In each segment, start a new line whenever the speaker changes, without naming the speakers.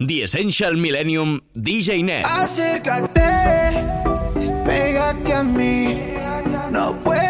The Essential Millennium DJ Net.
Acércate, pégate a mí, no puedo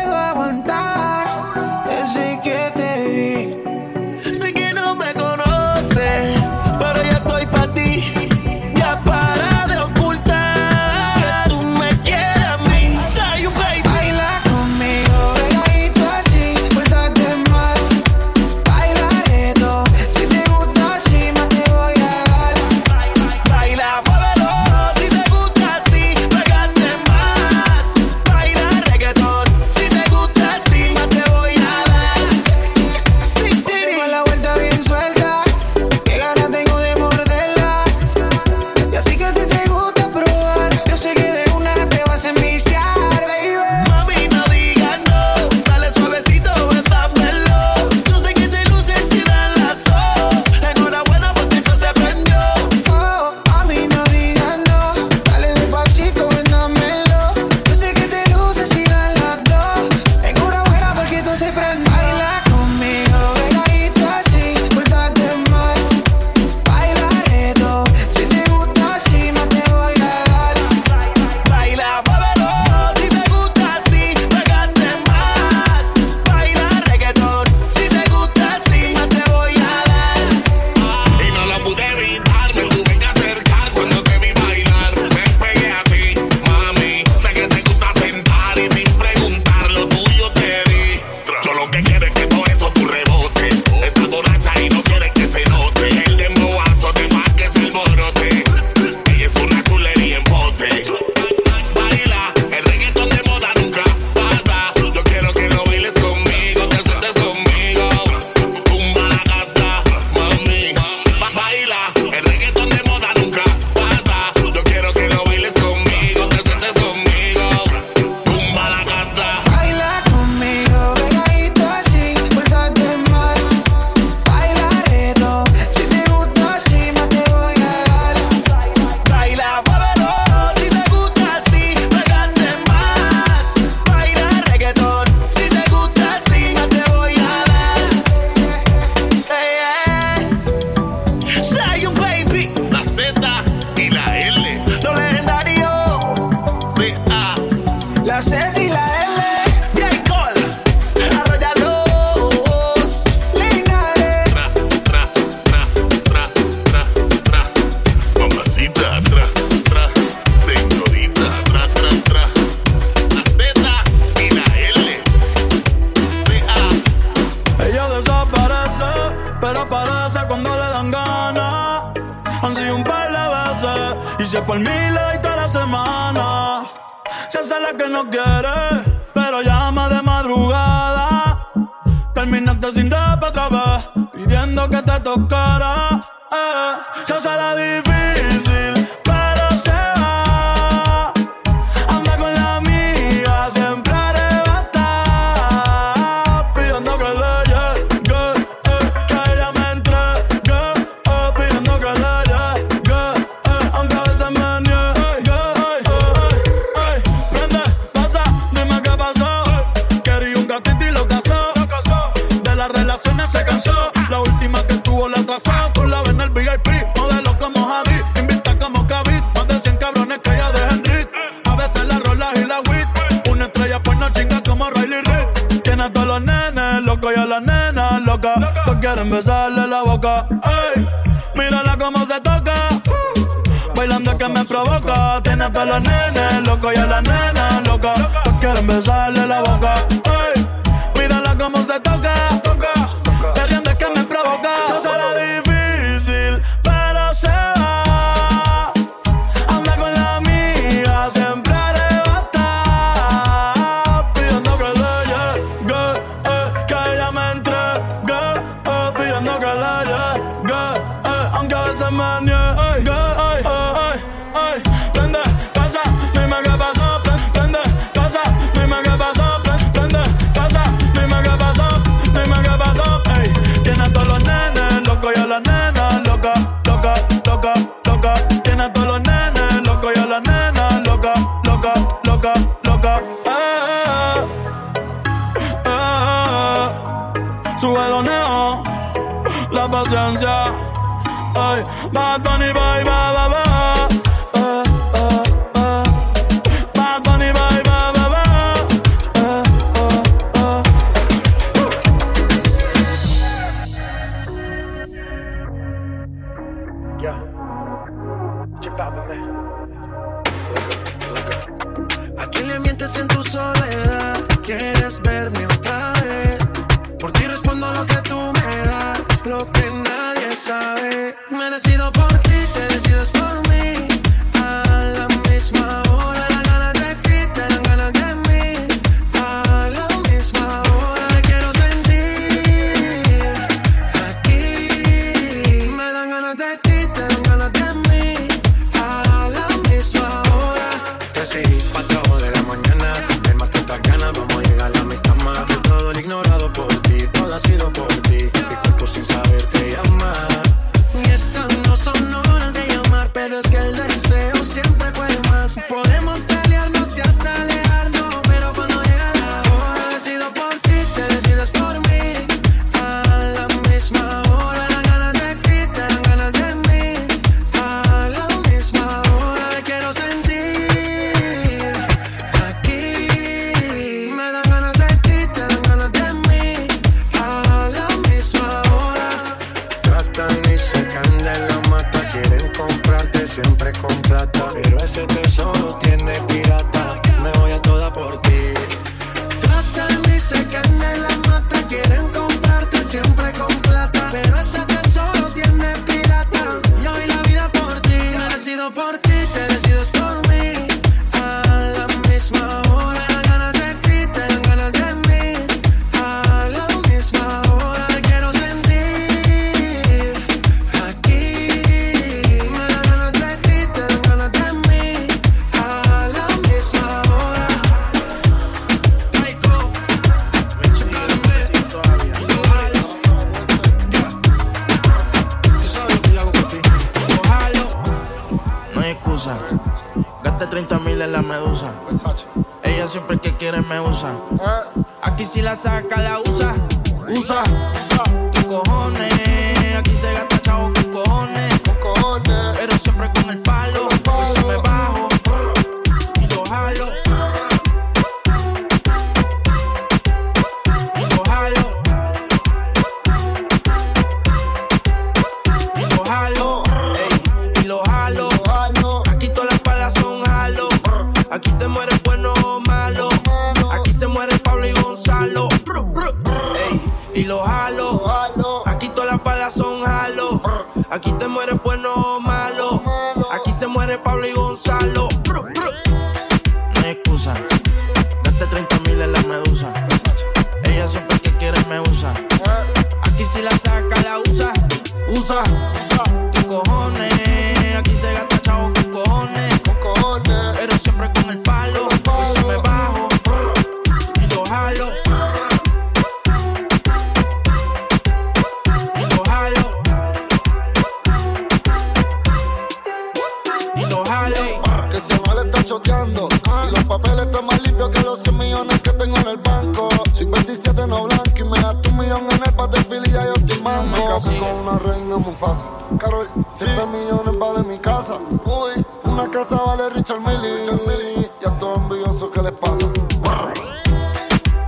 Con una
reina muy fácil. Carol, 7 millones vale mi casa. Uy, una casa vale Richard Milly. Richard Milly. Y a todos envidiosos, ¿qué les pasa?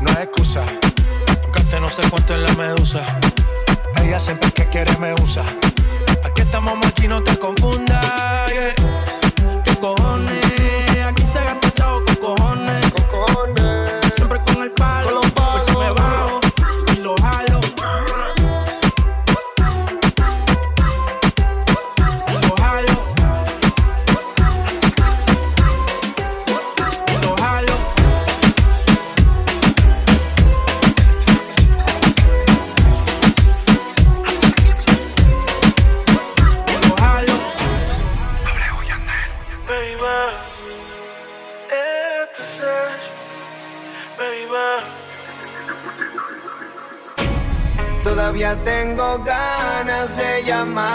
No hay excusa. Gaste no sé cuánto en la medusa. Ella siempre que quiere me usa. Aquí estamos, aquí no te confundas.
my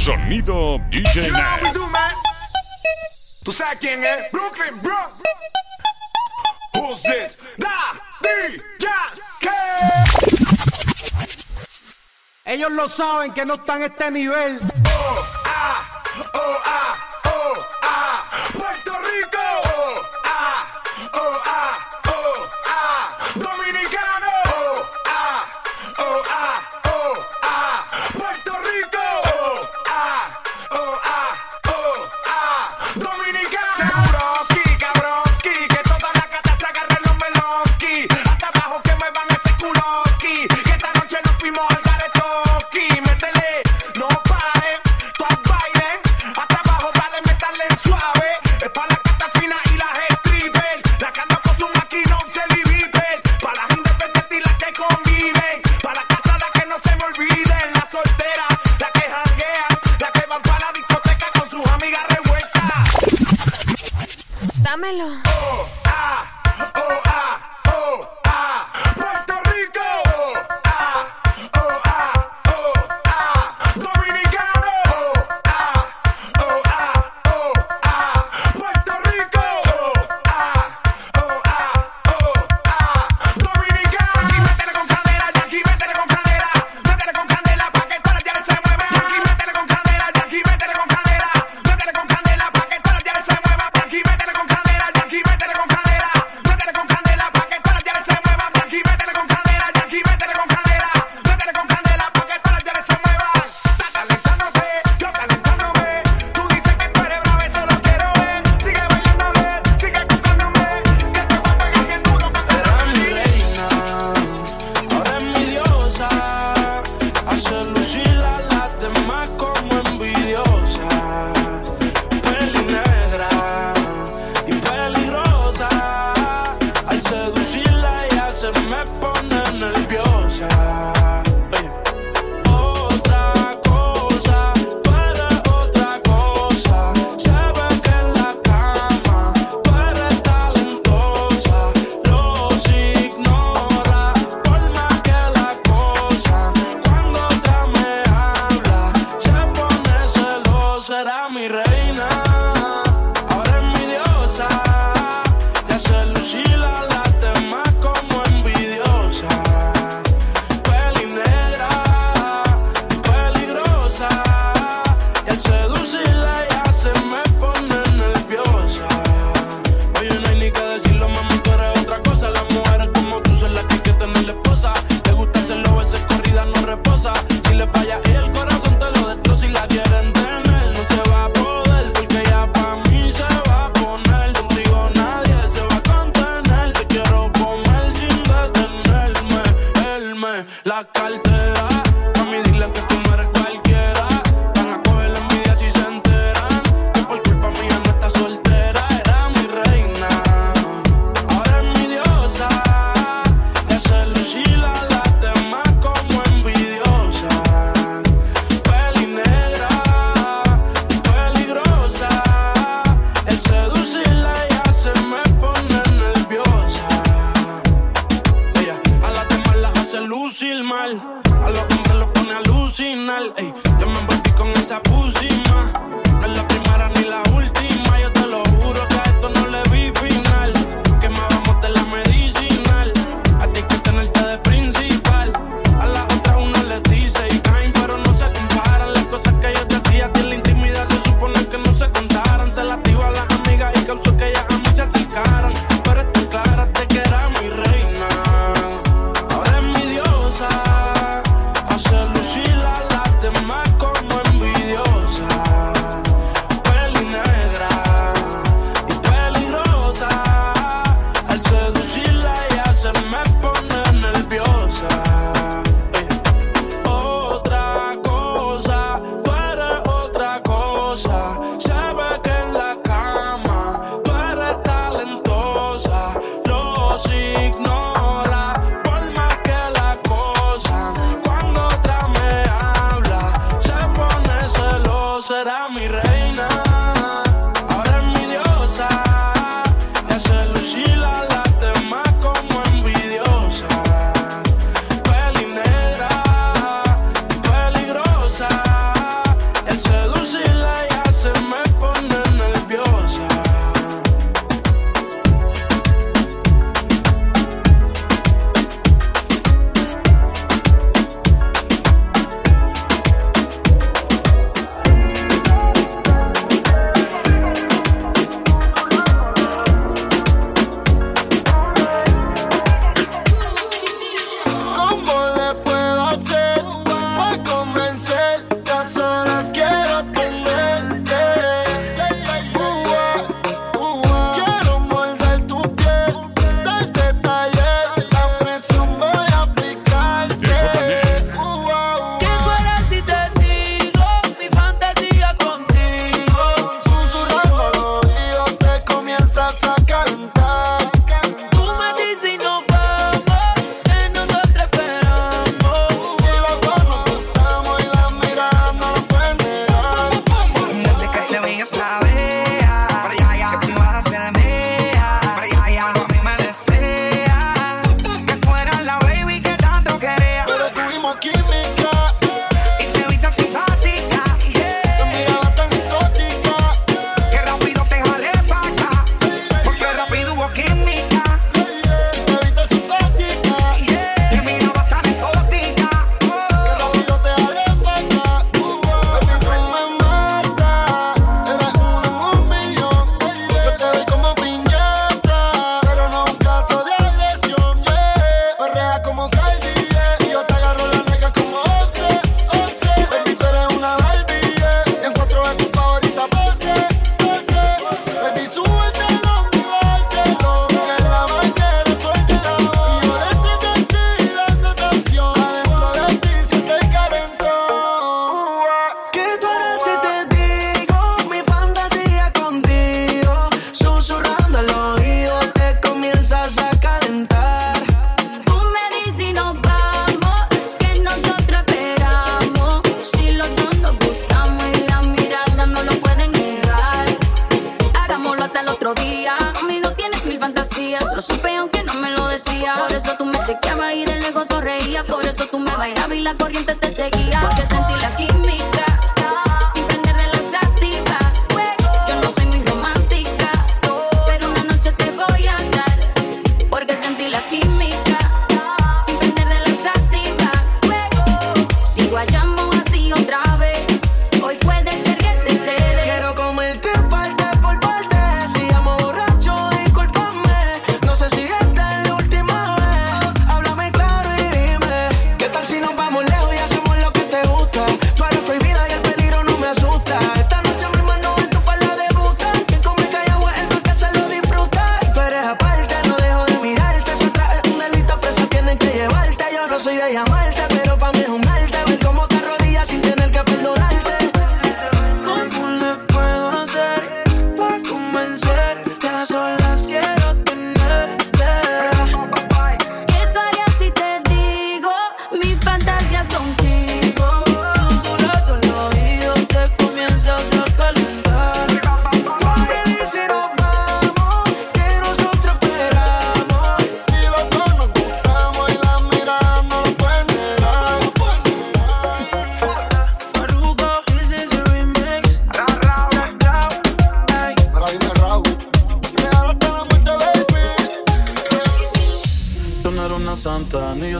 Sonido DJ you
¿Tú sabes quién es? Brooklyn Brock. Who's this? Da DJ
Ellos lo saben que no están a este nivel.
Oh, ah, oh, ah.
to map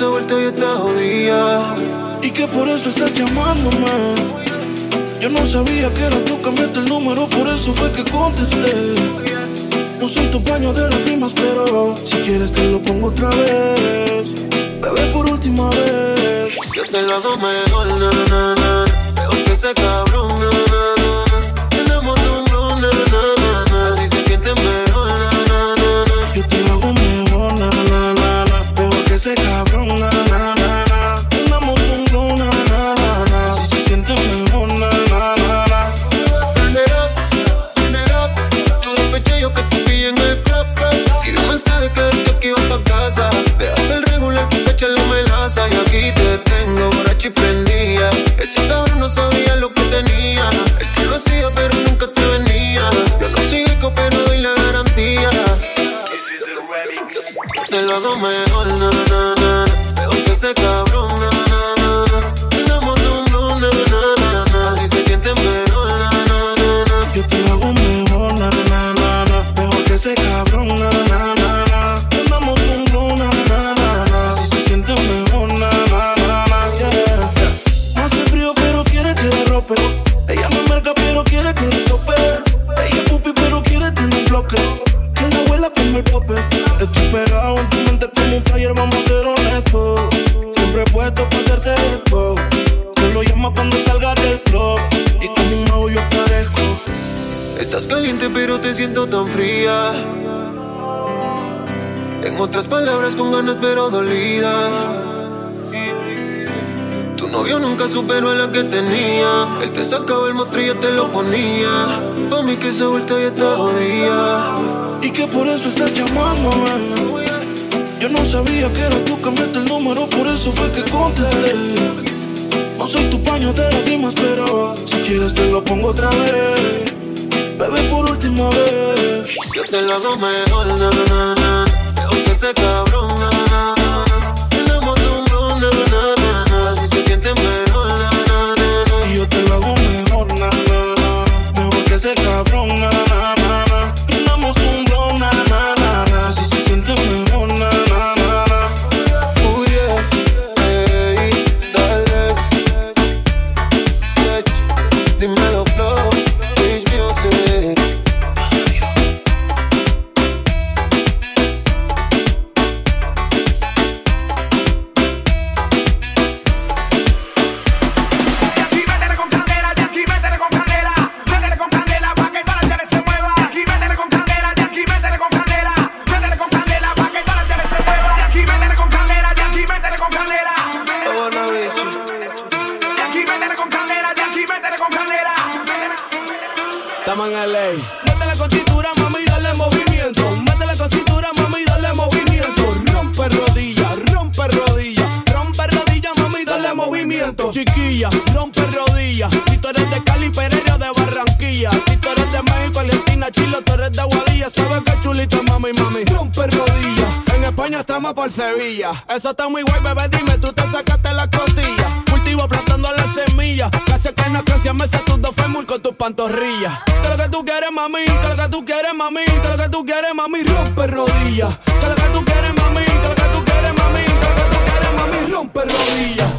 se vuelta yo te odia. Y que
por eso estás llamándome. Yo no sabía que era tú, cambiaste el número, por eso fue que contesté. No soy tu baño de las rimas, pero si quieres te lo pongo otra vez.
Bebé, por última vez.
Yo te lo hago mejor, na, na, na. Veo que se
acabó. Pero dolida. Tu novio nunca superó a la que tenía. Él te sacaba el mostrillo, te lo ponía. Pa' mí que esa vuelta ya está jodida.
Y que por eso estás llamándome. Yo no sabía que era tú, cambiaste el número, por eso fue que contesté. No soy tu paño de lágrimas, pero si quieres te lo pongo otra vez. Bebé, por última vez.
Yo te lo hago mejor, na, na, na. Peor que ese
Chiquilla, rompe rodilla. Si tú eres de Cali, Pereira, de Barranquilla. Si tú eres de México, Argentina, Chile, tú eres de Guadilla. Sabes que chulita, mami, mami. Rompe rodilla. En España estamos por Sevilla. Eso está muy guay, bebé, dime, tú te sacaste la costilla. Cultivo plantando la semilla. Que hace que no canción me tus dos fémur con tus pantorrillas. Que lo que tú quieres, mami, que lo que tú quieres, mami, que lo que tú quieres, mami, rompe rodilla. Que lo que tú quieres, mami, que lo que tú quieres, mami, que lo que tú quieres, mami, rompe rodilla.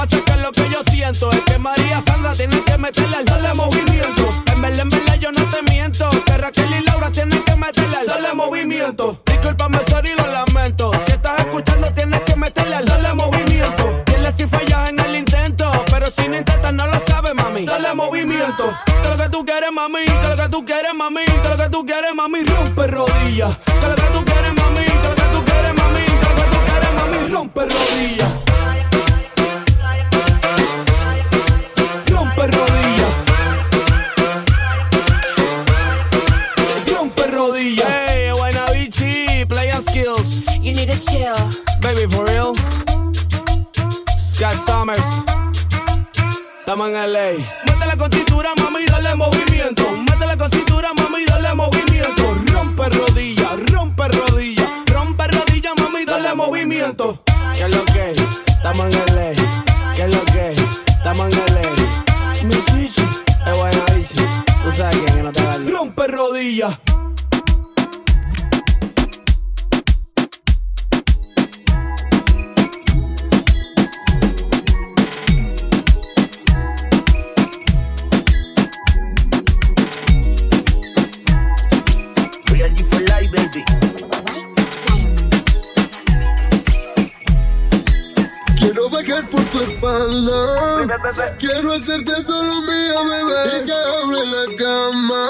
Pasa es que lo que yo siento es que María Sandra tiene que meterle al dale movimiento. En verdad, en verdad yo no te miento. Que Raquel y Laura tienen que meterle al dale movimiento. Discúlpame, sorry, lo lamento. Si estás escuchando, tienes que meterle al dale movimiento. Dile si fallas en el intento. Pero si no intentas, no lo sabes, mami. Dale movimiento. Que lo que tú quieres, mami. Que lo que tú quieres, mami. Que lo que tú quieres, mami. Rompe rodilla. Que lo que tú quieres, mami. Que lo que tú quieres, mami. Que lo que tú quieres, mami. Rompe rodilla.
Chill.
Baby, for real. Scott Summers. Estamos en LA. Métele con cintura, mami, dale movimiento. Métele con cintura, mami, dale movimiento. Rompe rodilla, rompe rodilla. Rompe rodilla, mami, dale movimiento. ¿Qué es lo que? Estamos en LA. ¿Qué es lo que? Estamos en LA. Mi chichi. Es buena bici. Tú sabes quién que no te vale. Rompe rodilla.
Quiero hacerte solo mía, bebé. Y que hable en la cama.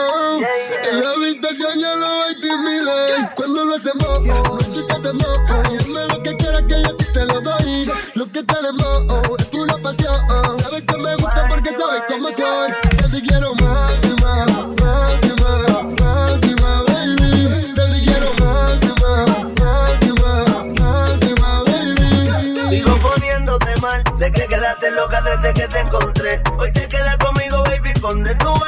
En la habitación ya no hay timidez. Cuando lo hacemos, no existe temor. Y dime lo que quieras que yo a ti te lo doy. Lo que tenemos es pura baby,
¿dónde tú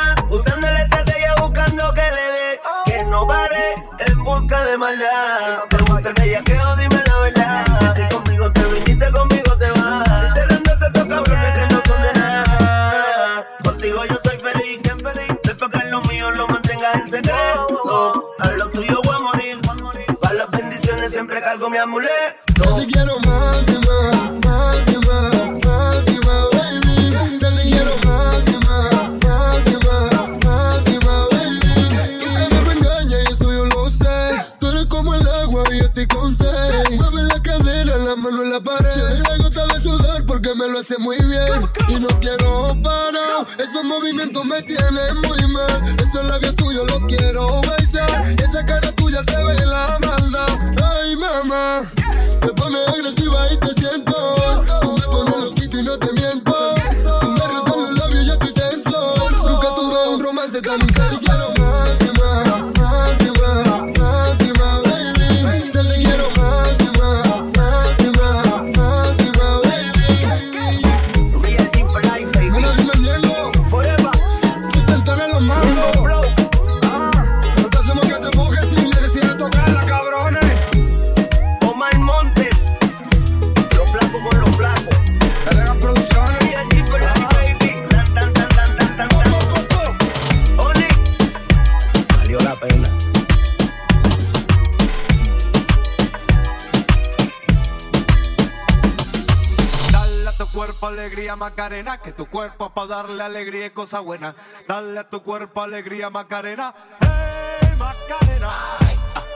darle alegría y cosa buena. Dale a tu cuerpo alegría Macarena. Hey Macarena.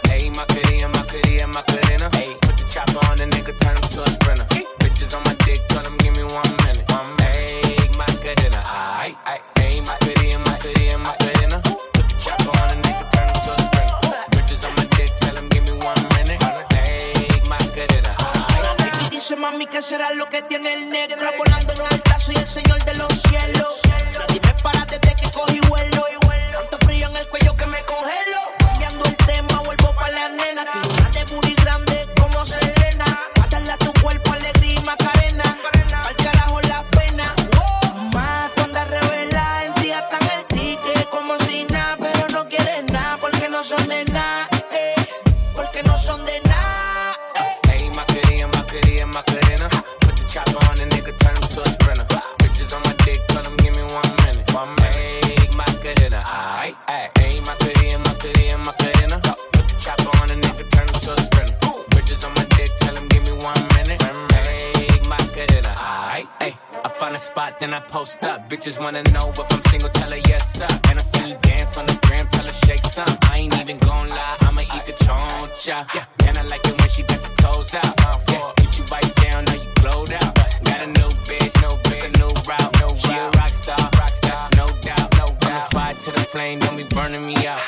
Hey, Macarena, Macarena, Macarena. Hey, put the chopper on the nigga, turn him to a sprinter. Bitches on my dick, tell him give me one minute. One. Hey, Macarena. Aight, aight. Hey, Macarena, Macarena, Macarena.
Mami que será lo que tiene el negro volando en alta soy el señor de los cielos
then I post up. Bitches wanna know if I'm single, tell her yes up. And I see you dance on the gram, tell her shake some. I ain't even gon' lie, I'ma eat the choncha. Yeah, and I like it when she got the toes out. Yeah, get you bites down, now you glowed out. Got a new bitch, no bitch, a new route, no She a rock star, rock star, no doubt, no doubt. I'm a fire to the flame, don't be burning me out.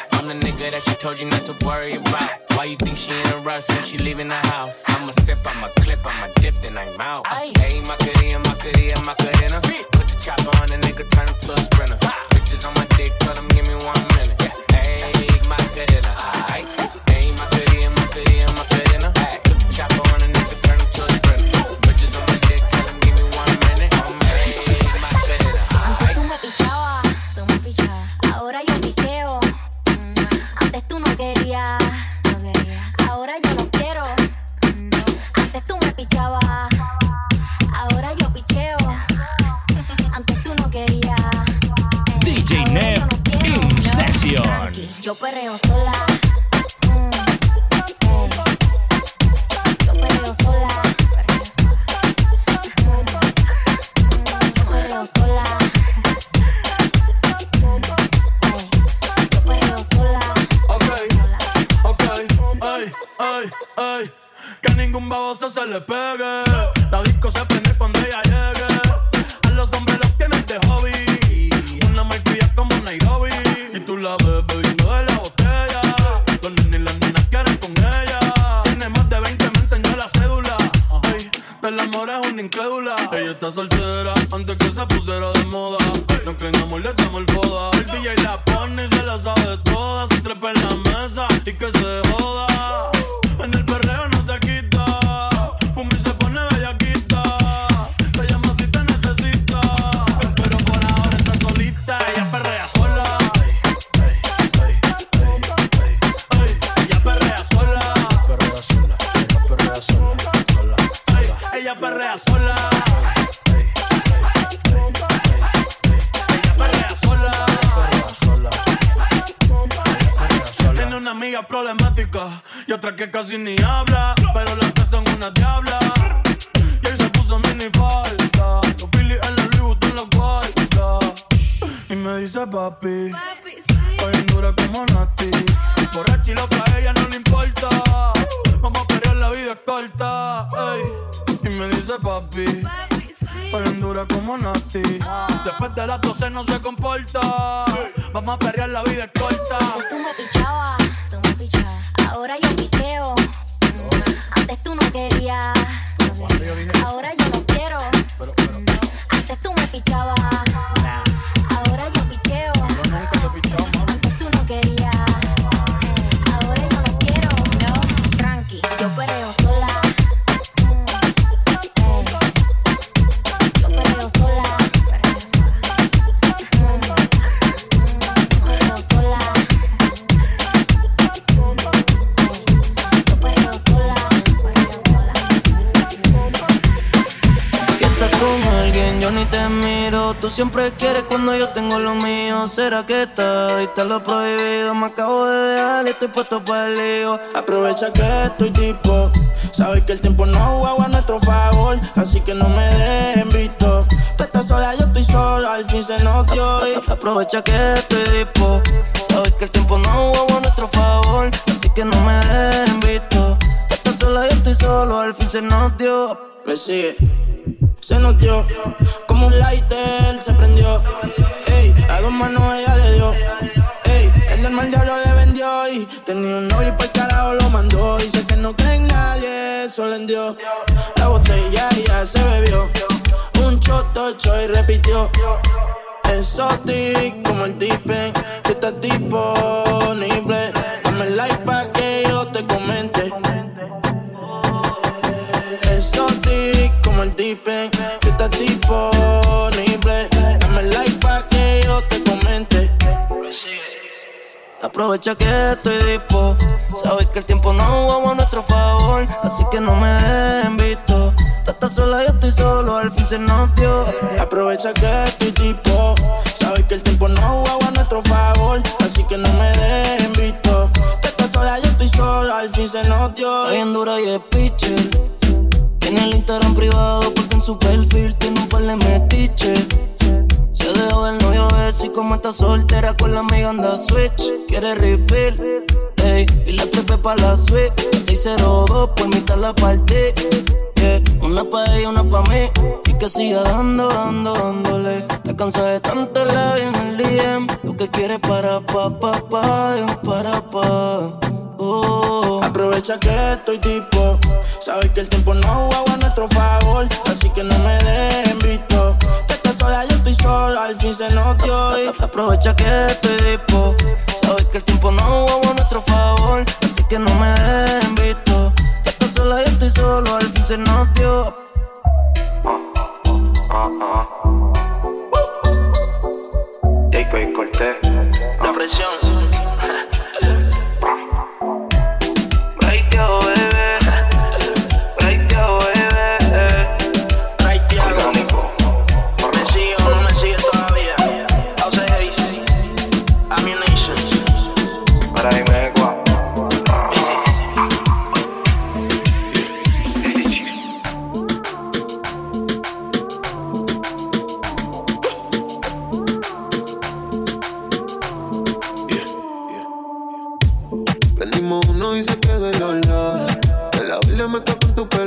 I'm the nigga that she told you not to worry about. Why you think she in a rush when she leaving the house? I'ma sip, I'ma clip, I'ma dip, then I'm out. Hey, Macarena, Macarena, Macarena. Put the chopper on the nigga, turn him to a sprinter. Bitches on my dick, tell him give me one minute. Yeah. Hey, Macarena. Aight. Hey, Macarena, Macarena, Macarena. Put the chopper on the nigga, turn him to a sprinter.
Baboso se le pegue. Y me dice papi, Estoy en dura como Nati. Borracha y loca, a ella no le importa. Vamos a pelear, la vida es corta. ey. Y me dice papi, Estoy en dura como Nati. Después de las 12 no se comporta. Vamos a perrear, la vida es corta.
Tú me pichabas, tú me pichabas. Ahora yo picheo. Antes tú no querías. Ahora yo no quiero. Antes tú me pichabas. Tú
siempre quieres cuando yo tengo lo mío. ¿Será que está? Diste lo prohibido. Me acabo de dejar y estoy puesto para el lío. Aprovecha que estoy tipo. Sabes que el tiempo no juega a nuestro favor. Así que no me dejen visto. Tú estás sola, yo estoy solo. Al fin se nos dio. Aprovecha que estoy tipo. Sabes que el tiempo no juega a nuestro favor. Así que no me dejen visto. Tú estás sola, yo estoy solo. Al fin se nos dio. Me sigue se notió como un lighter se prendió. Ey, a dos manos ella le dio. Ey, el del mal diablo le vendió y tenía un novio y por carajo lo mandó. Dice que no cree en nadie, eso le dio. La botella ya se bebió. Un choto y repitió. Exotic como el tipen, si estás disponible, dame like pa' que yo te comente. Si estás disponible, dame like pa' que yo te comente. Aprovecha que estoy dispo. Sabes que el tiempo no jugamos a nuestro favor. Así que no me dejen visto. Tú estás sola, yo estoy solo. Al fin se nos dio. Aprovecha que estoy tipo. Sabes que el tiempo no jugaba a nuestro favor. Así que no me dejen visto. Tú estás sola, yo estoy solo. Al fin se nos dio. Estoy en dura y es pitcher. Tiene el Instagram privado porque en su perfil tiene un par de metiches. Se dejó del novio ese y como está soltera con la amiga anda switch. Quiere refill, ey, y la trepé pa' la suite. 602 por mitad la partí. Yeah, una pa' ella, una pa' mí. Y que siga dando, dando, dándole. Te cansé de tanto la vida en el DM. Lo que quiere para pa, pa, pa, para pa. Aprovecha que estoy tipo. Sabes que el tiempo no juega a nuestro favor. Así que no me dejen visto. Tú estás sola, yo estoy solo. Al fin se nos dio. y Aprovecha que estoy tipo. Sabes que el tiempo no juega a nuestro favor. Así que no me dejen visto. Tú estás sola, yo estoy solo. Al fin se nos dio.
Cortés.
La presión.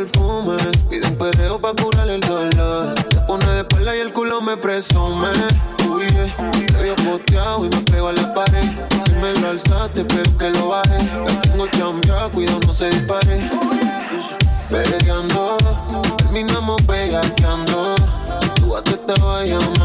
Perfume. Pide un perreo pa' curar el dolor. Se pone de espalda y el culo me presume. Uy, yeah. te había posteado y me pego a la pared. Si me lo alzaste, pero que lo baje. La tengo chambeada, cuidado, no se dispare. Peleando, terminamos bellaqueando. bellaqueando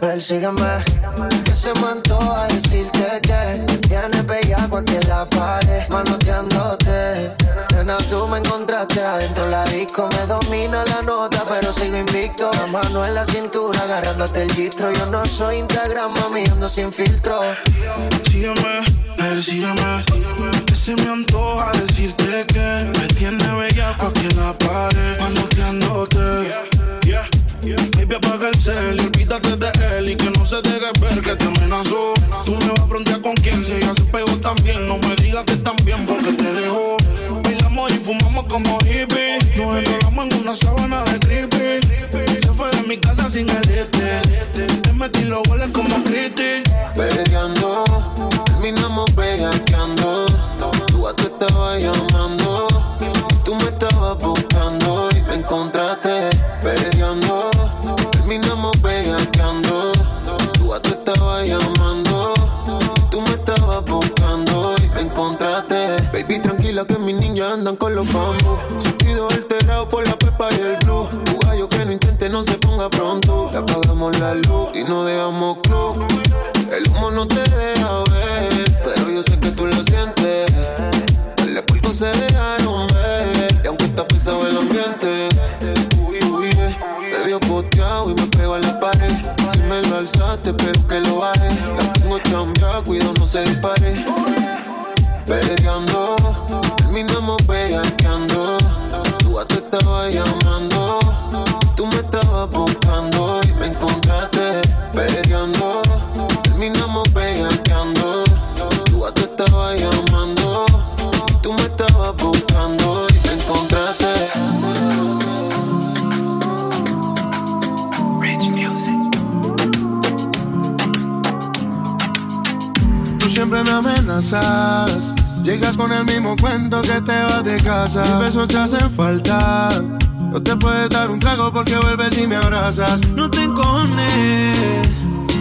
persígueme. Que se me antoja decirte que tienes bellaco aquí en la pared, manoteándote. Nena, tú me encontraste adentro la disco. Me domina la nota, pero sigo invicto. La mano en la cintura, agarrándote el gistro. Yo no soy Instagram, mami, ando sin filtro.
Sígueme, persígueme. Que se me antoja decirte que me tiene bellaco aquí en la pared, manoteándote. Baby, apaga el cel y olvídate de él y que no se deje ver que te amenazó. Tú me vas a frontear con quien se ya se pegó también. No me digas que también porque te dejó. Bailamos y fumamos como hippies. Nos enrolamos en una sábana de creepy. Se fue de mi casa sin el este. Te metí los goles como Cristi.
Peleando, terminamos bellaqueando. Tú a tú estabas llamando. Tú me estabas buscando y me encontraste. Andan con los bambos. Sentido alterado por la pepa y el blue. Tu gallo que no intente no se ponga pronto. Le apagamos la luz y no dejamos club. El humo no te deja ver, pero yo sé que tú lo sientes. El puerto se dejaron ver, y aunque está pesado el ambiente, uy, uy, eh, te vio poteado y me pego a la pared. Si me lo alzaste, pero que lo baje. La tengo chambeada, cuidado, no se dispare. Peleando, terminamos bellaqueando. Tú a tú estabas llamando, tú me estabas buscando y me encontraste. Peleando, terminamos bellaqueando. Tú a tú estabas llamando, tú me estabas buscando y me encontraste.
Rich Music.
Tú siempre me amenazas. Llegas con el mismo cuento que te vas de casa. Mis besos te hacen falta. No te puedes dar un trago porque vuelves y me abrazas.
No te encones.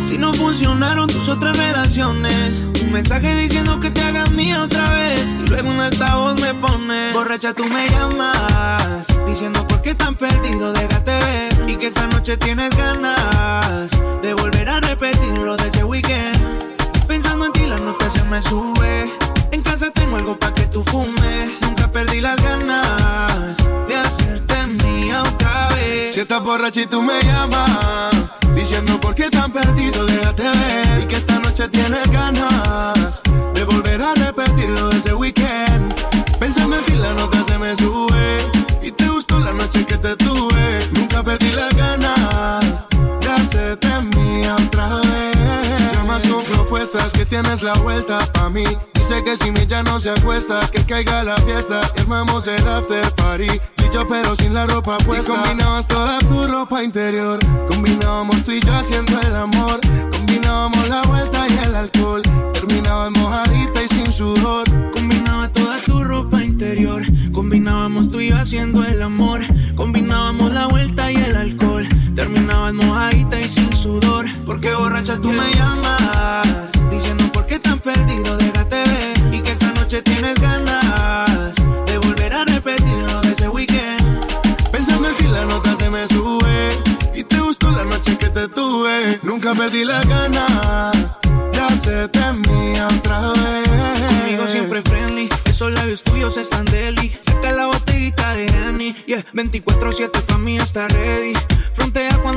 Si no funcionaron tus otras relaciones. Un mensaje diciendo que te hagas mía otra vez. Y luego un altavoz me pone. Borracha, tú me llamas. Diciendo por qué tan perdido, déjate ver. Y que esa noche tienes ganas de volver a repetir lo de ese weekend. Pensando en ti, la nota se me sube. En casa tengo algo pa' que tú fumes. Nunca perdí las ganas de hacerte mía otra vez.
Si estás borracha y tú me llamas, diciendo por qué tan perdido, déjate ver. Y que esta noche tienes ganas de volver a repetir lo de ese weekend. Pensando en ti, la nota se me sube. Y te gustó la noche que te tuve. Nunca perdí las ganas que tienes la vuelta pa' mí. Dice que si mi ya no se acuesta, que caiga la fiesta. y Armamos el after party. Y yo pero sin la ropa puesta. Y combinabas toda tu ropa interior. Combinábamos tú y yo haciendo el amor. Combinábamos la vuelta y el alcohol. Terminabas mojadita y sin sudor.
Combinaba toda tu ropa interior. Combinábamos tú y yo haciendo el amor. Combinábamos la vuelta y el alcohol. Terminabas mojadita y sin sudor. Porque borracha tú me llamas. Diciendo por qué tan perdido, déjate ver. Y que esa noche tienes ganas de volver a repetir lo de ese weekend.
Pensando en ti la nota se me sube Y te gustó la noche que te tuve Nunca perdí las ganas De hacerte mía otra vez
Conmigo siempre friendly, esos labios tuyos están deli. Saca la botellita de Henny, yeah, 24-7 pa' mí está ready.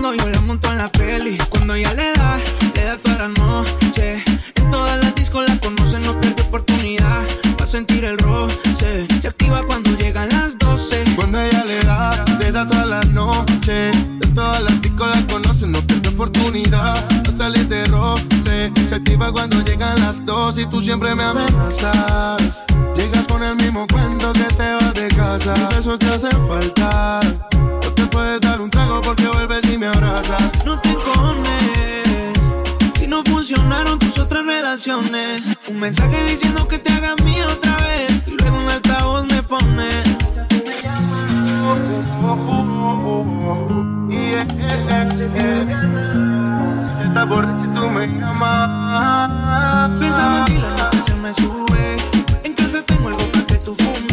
Cuando yo la monto en la peli. Cuando ella le da, le da toda la noche. En todas las discos la conocen, no pierde oportunidad. Va a sentir el roce, se activa cuando llegan las 12.
Cuando ella le da, le da toda la noche De todas las discos la conocen, no pierde oportunidad No salir de roce Se activa cuando llegan las dos Y tú siempre me amenazas Llegas con el mismo cuento que te vas de casa Esos te hacen falta No te puedes dar un trago porque vuelves
no te cones. Si no funcionaron tus otras relaciones, un mensaje diciendo que te hagas mía otra vez. Y luego un altavoz me pone.
Y es si tú me llamas.
Pensando en ti, la noche se me sube. En casa tengo algo para que
tú fumes.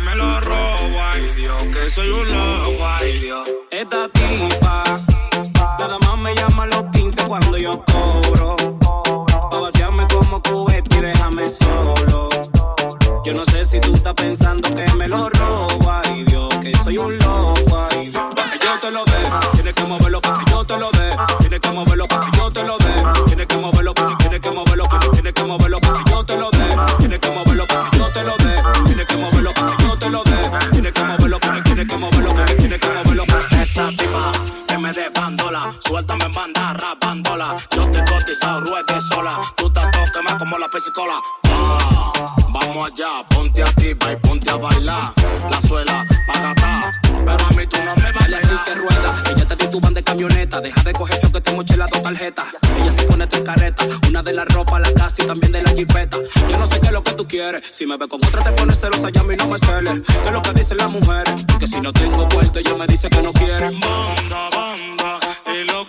Me lo robo. Ay Dios, que soy un la pesicola. Ah, vamos allá, ponte activa y ponte a bailar. La suela, pagata. Pero a mí tú no me bailas si te rueda. Ella te tituban de camioneta. Deja de coger feo que te mochila dos tarjetas. Ella se pone tres carretas. Una de la ropa, la casa y también de la jipeta. Yo no sé qué es lo que tú quieres. Si me ve con otra te pones celosa y a mí no me celes. ¿Qué es lo que dicen las mujeres? Que si no tengo puerto ella me dice que no quiere. Banda, banda. Y lo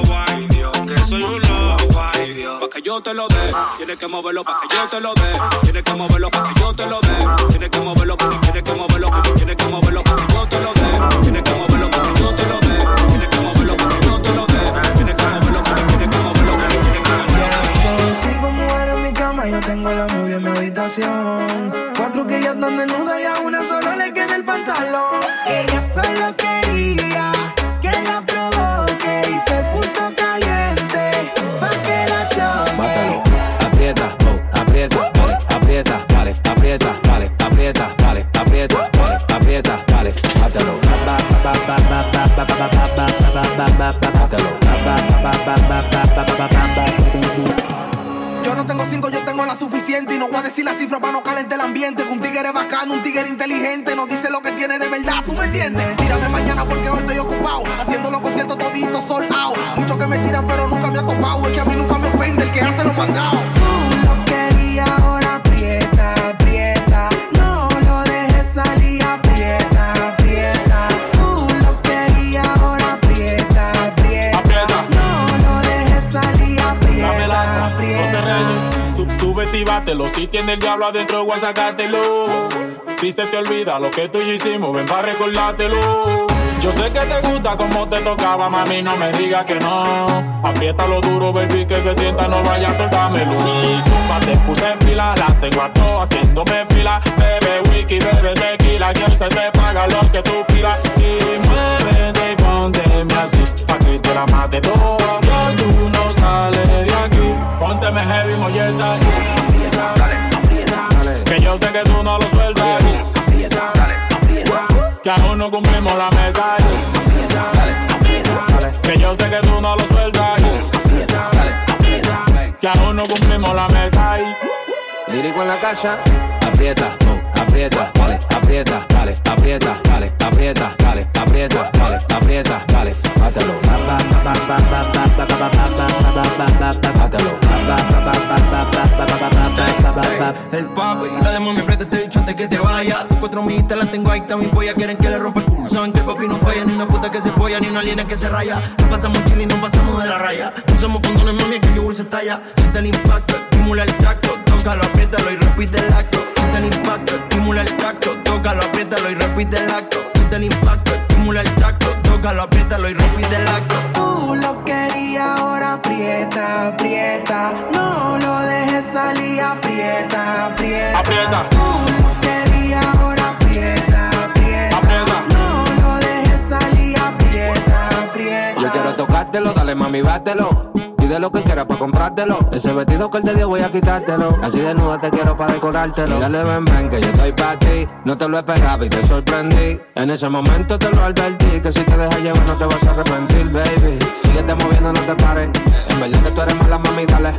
tienes que moverlo pa' que yo te lo dé, tienes que moverlo pa' que yo te lo dé, tienes que moverlo, tienes que moverlo, tienes que moverlo pa' que yo te lo dé, tienes que moverlo pa' que yo te lo dé, tienes que moverlo pa' que yo te lo dé, tienes que moverlo, tienes que moverlo, tienes que moverlo.
Cinco mujeres en mi cama, yo tengo la movie en mi habitación.
aprieta, dale, aprieta, dale, aprieta, dale, aprieta, dale, mátalo.
Yo no tengo cinco, yo tengo la suficiente. Y no voy a decir la cifra para no calentar el ambiente. Que un tigre bacano, un tigre inteligente. No dice lo que tiene de verdad, ¿tú me entiendes? Tírame mañana porque hoy estoy ocupado. Haciendo los conciertos toditos sold. Muchos que me tiran, pero nunca me ha topado. Es que a mí nunca me ofende el que hace los mandados.
Si tiene el diablo adentro, voy a sacártelo. Si se te olvida lo que tú y yo hicimos, ven para recordártelo. Yo sé que te gusta como te tocaba, mami, no me digas que no. Apriétalo duro, baby, que se sienta, no vaya a soltármelo. Y zumba, te puse en fila, las tengo a todas haciéndome fila. Bebe wiki, bebe tequila, que se te paga lo que tú pidas. Y muévete y pónteme así, pa' que te la mate todo. Que tú no sales de aquí. Pónteme heavy, molleta. Que yo sé que tú no lo sueltas. Que aún no cumplimos la meta. Que yo sé que tú no lo sueltas. Que aún no cumplimos la meta.
Lírico en la casa, aprieta, aprieta, dale, aprieta, dale, aprieta, dale, aprieta, dale, aprieta, dale, aprieta, dale, bátelo.
El papi, dale mami, aprieta este bicho antes que te vaya. Tus cuatro mijitas las tengo ahí, también voy quieren que le rompa el culo. Saben que el papi no falla, ni una puta que se folla, ni una aliena que se raya. No pasamos chile y no pasamos de la raya. No somos condones, mami, que yo se talla. Siente el impacto, estimula el tacto. Tócalo, apriétalo y repite el acto. Siente el impacto, estimula el tacto. Tócalo, apriétalo y repite el acto. Siente el impacto, estimula el tacto. Tócalo, apriétalo y repite el acto.
Tú lo querías, ahora aprieta, aprieta. No lo dejes salir, aprieta, aprieta.
Aprieta.
Tú lo querías, ahora aprieta, aprieta. No lo dejes salir, aprieta, aprieta.
Yo quiero tocártelo, dale mami, bátelo. Pide lo que quieras pa' comprártelo. Ese vestido que él te dio voy a quitártelo. Así desnuda te quiero pa' decorártelo. Y dale ven, ven, que yo estoy pa' ti. No te lo esperaba y te sorprendí. En ese momento te lo advertí. Que si te dejas llevar no te vas a arrepentir, baby. Síguete moviendo, no te pares. En verdad que tú eres mala, mami, dale.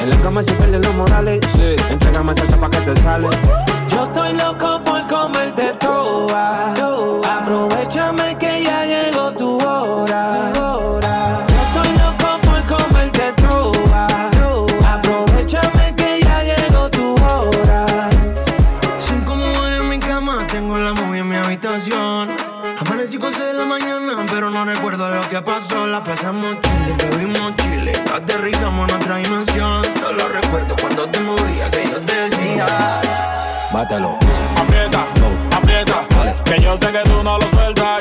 En la cama se pierden los morales. Sí, entrégame esa chapa que te sale. Yo estoy loco por comerte toda. Aprovechame que ya llegó
La pasamos chile, bebimos chile. Aterrizamos en otra dimensión. Solo recuerdo cuando te movía que yo te decía.
Bátelo.
Aprieta, aprieta. Que yo sé que tú no lo sueltas.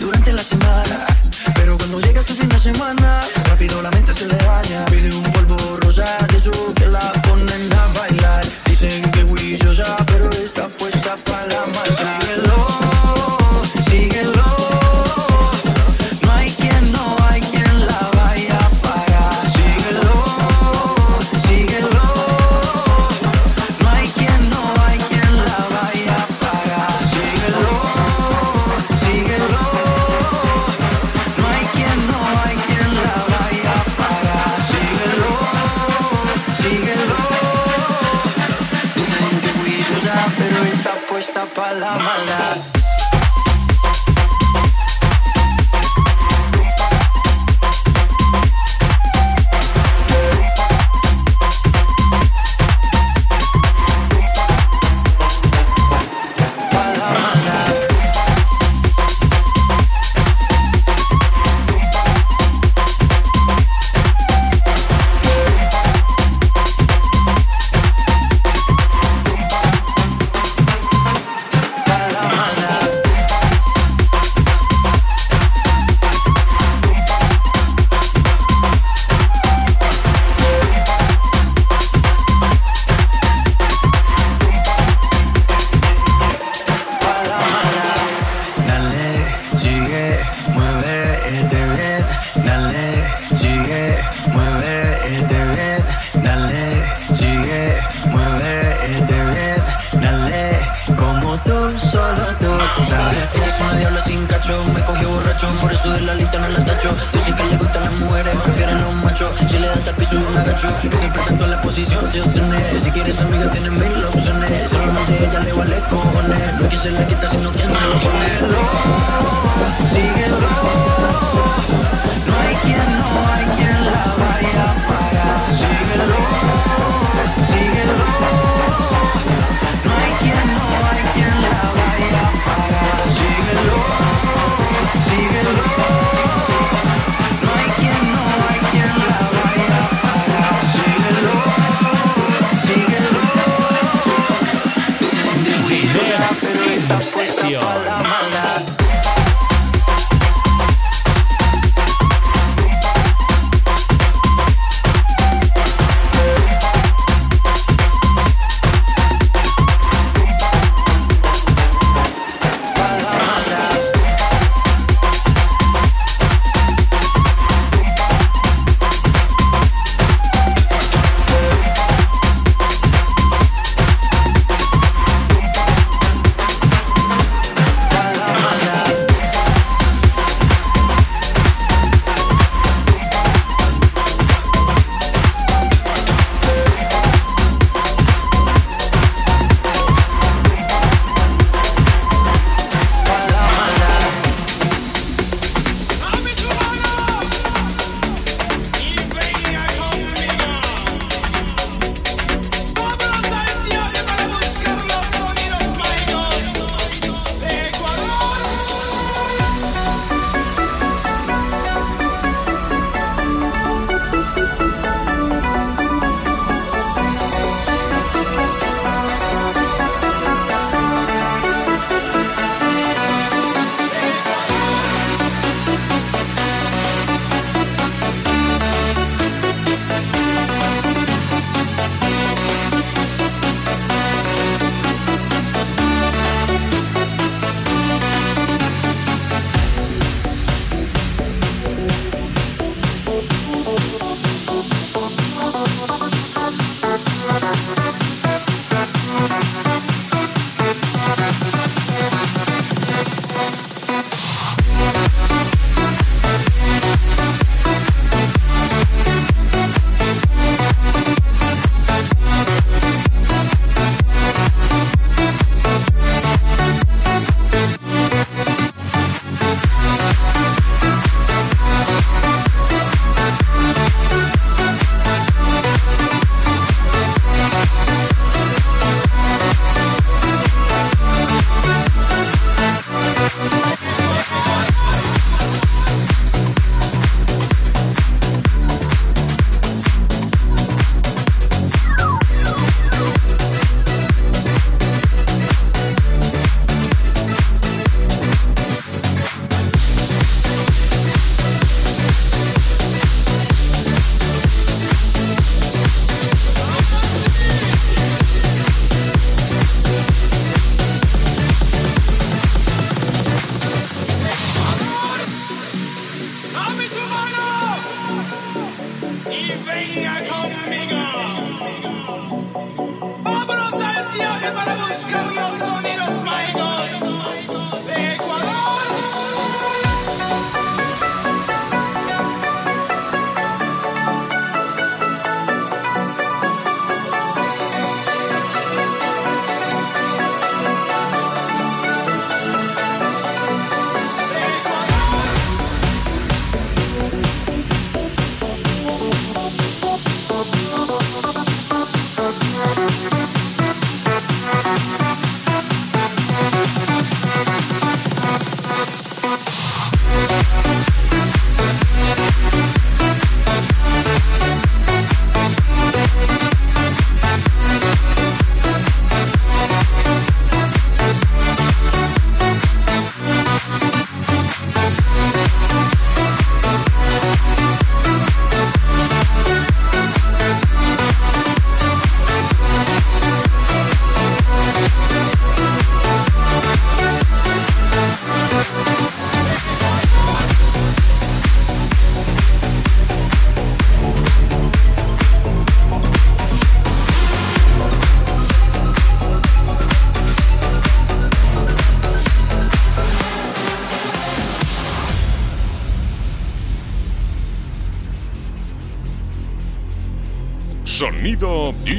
durante la semana. Pero cuando llega ese fin de semana, rápido la mente se le daña. Pide un polvo rosa de eso que la ponen a bailar. Dicen que huillo ya, pero está puesta para la masa.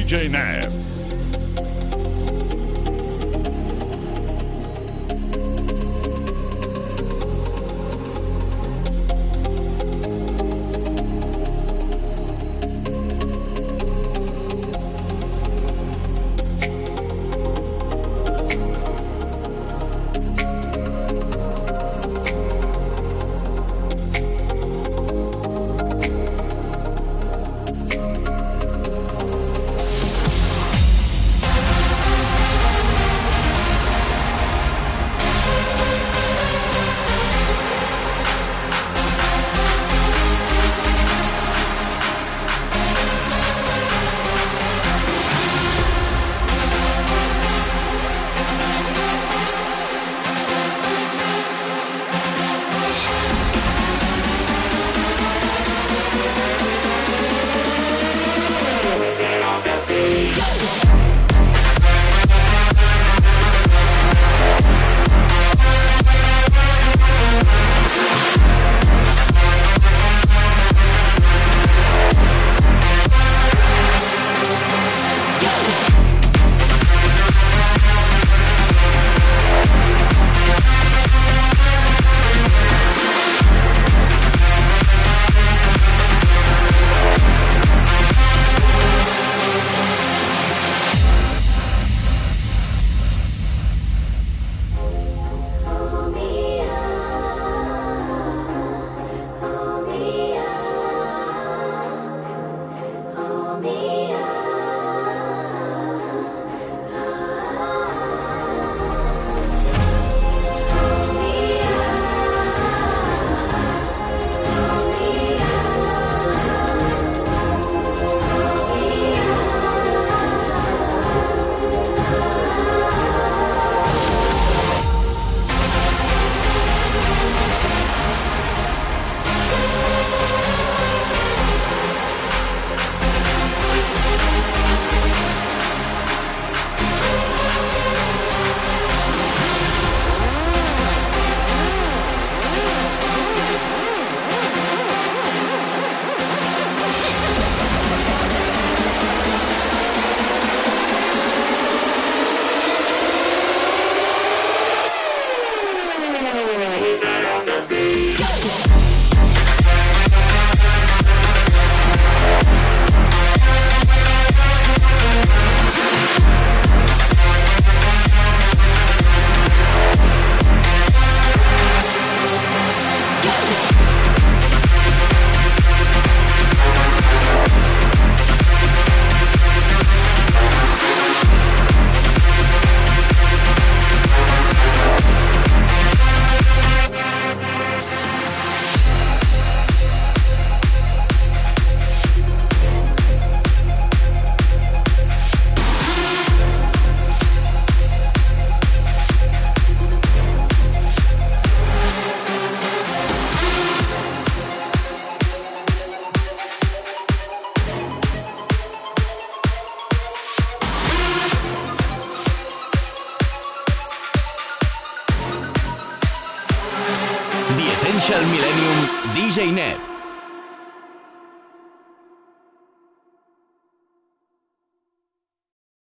DJ Nev.